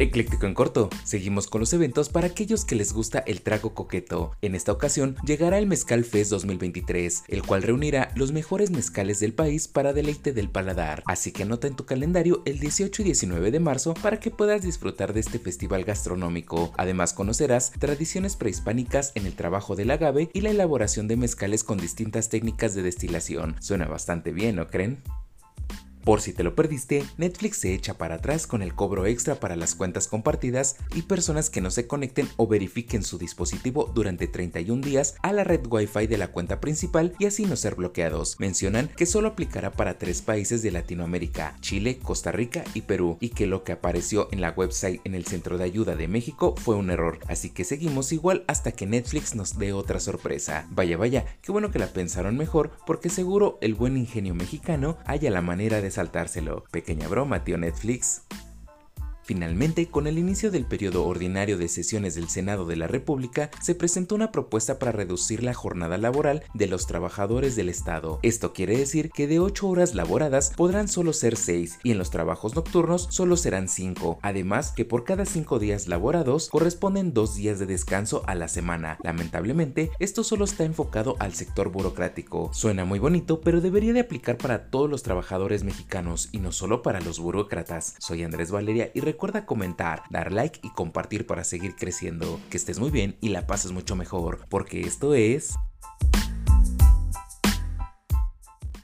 Ecléctico en corto, seguimos con los eventos para aquellos que les gusta el trago coqueto. En esta ocasión llegará el Mezcal Fest 2023, el cual reunirá los mejores mezcales del país para deleite del paladar. Así que anota en tu calendario el 18 y 19 de marzo para que puedas disfrutar de este festival gastronómico. Además conocerás tradiciones prehispánicas en el trabajo del agave y la elaboración de mezcales con distintas técnicas de destilación. Suena bastante bien, ¿no creen? Por si te lo perdiste, Netflix se echa para atrás con el cobro extra para las cuentas compartidas y personas que no se conecten o verifiquen su dispositivo durante 31 días a la red Wi-Fi de la cuenta principal y así no ser bloqueados. Mencionan que solo aplicará para tres países de Latinoamérica, Chile, Costa Rica y Perú, y que lo que apareció en la website en el Centro de Ayuda de México fue un error, así que seguimos igual hasta que Netflix nos dé otra sorpresa. Vaya vaya, qué bueno que la pensaron mejor porque seguro el buen ingenio mexicano haya la manera de saltárselo. Pequeña broma, tío Netflix. Finalmente, con el inicio del periodo ordinario de sesiones del Senado de la República, se presentó una propuesta para reducir la jornada laboral de los trabajadores del Estado. Esto quiere decir que de 8 horas laboradas podrán solo ser 6 y en los trabajos nocturnos solo serán 5. Además, que por cada 5 días laborados corresponden 2 días de descanso a la semana. Lamentablemente, esto solo está enfocado al sector burocrático. Suena muy bonito, pero debería de aplicar para todos los trabajadores mexicanos y no solo para los burócratas. Soy Andrés Valeria y Recuerda comentar, dar like y compartir para seguir creciendo. Que estés muy bien y la pases mucho mejor, porque esto es...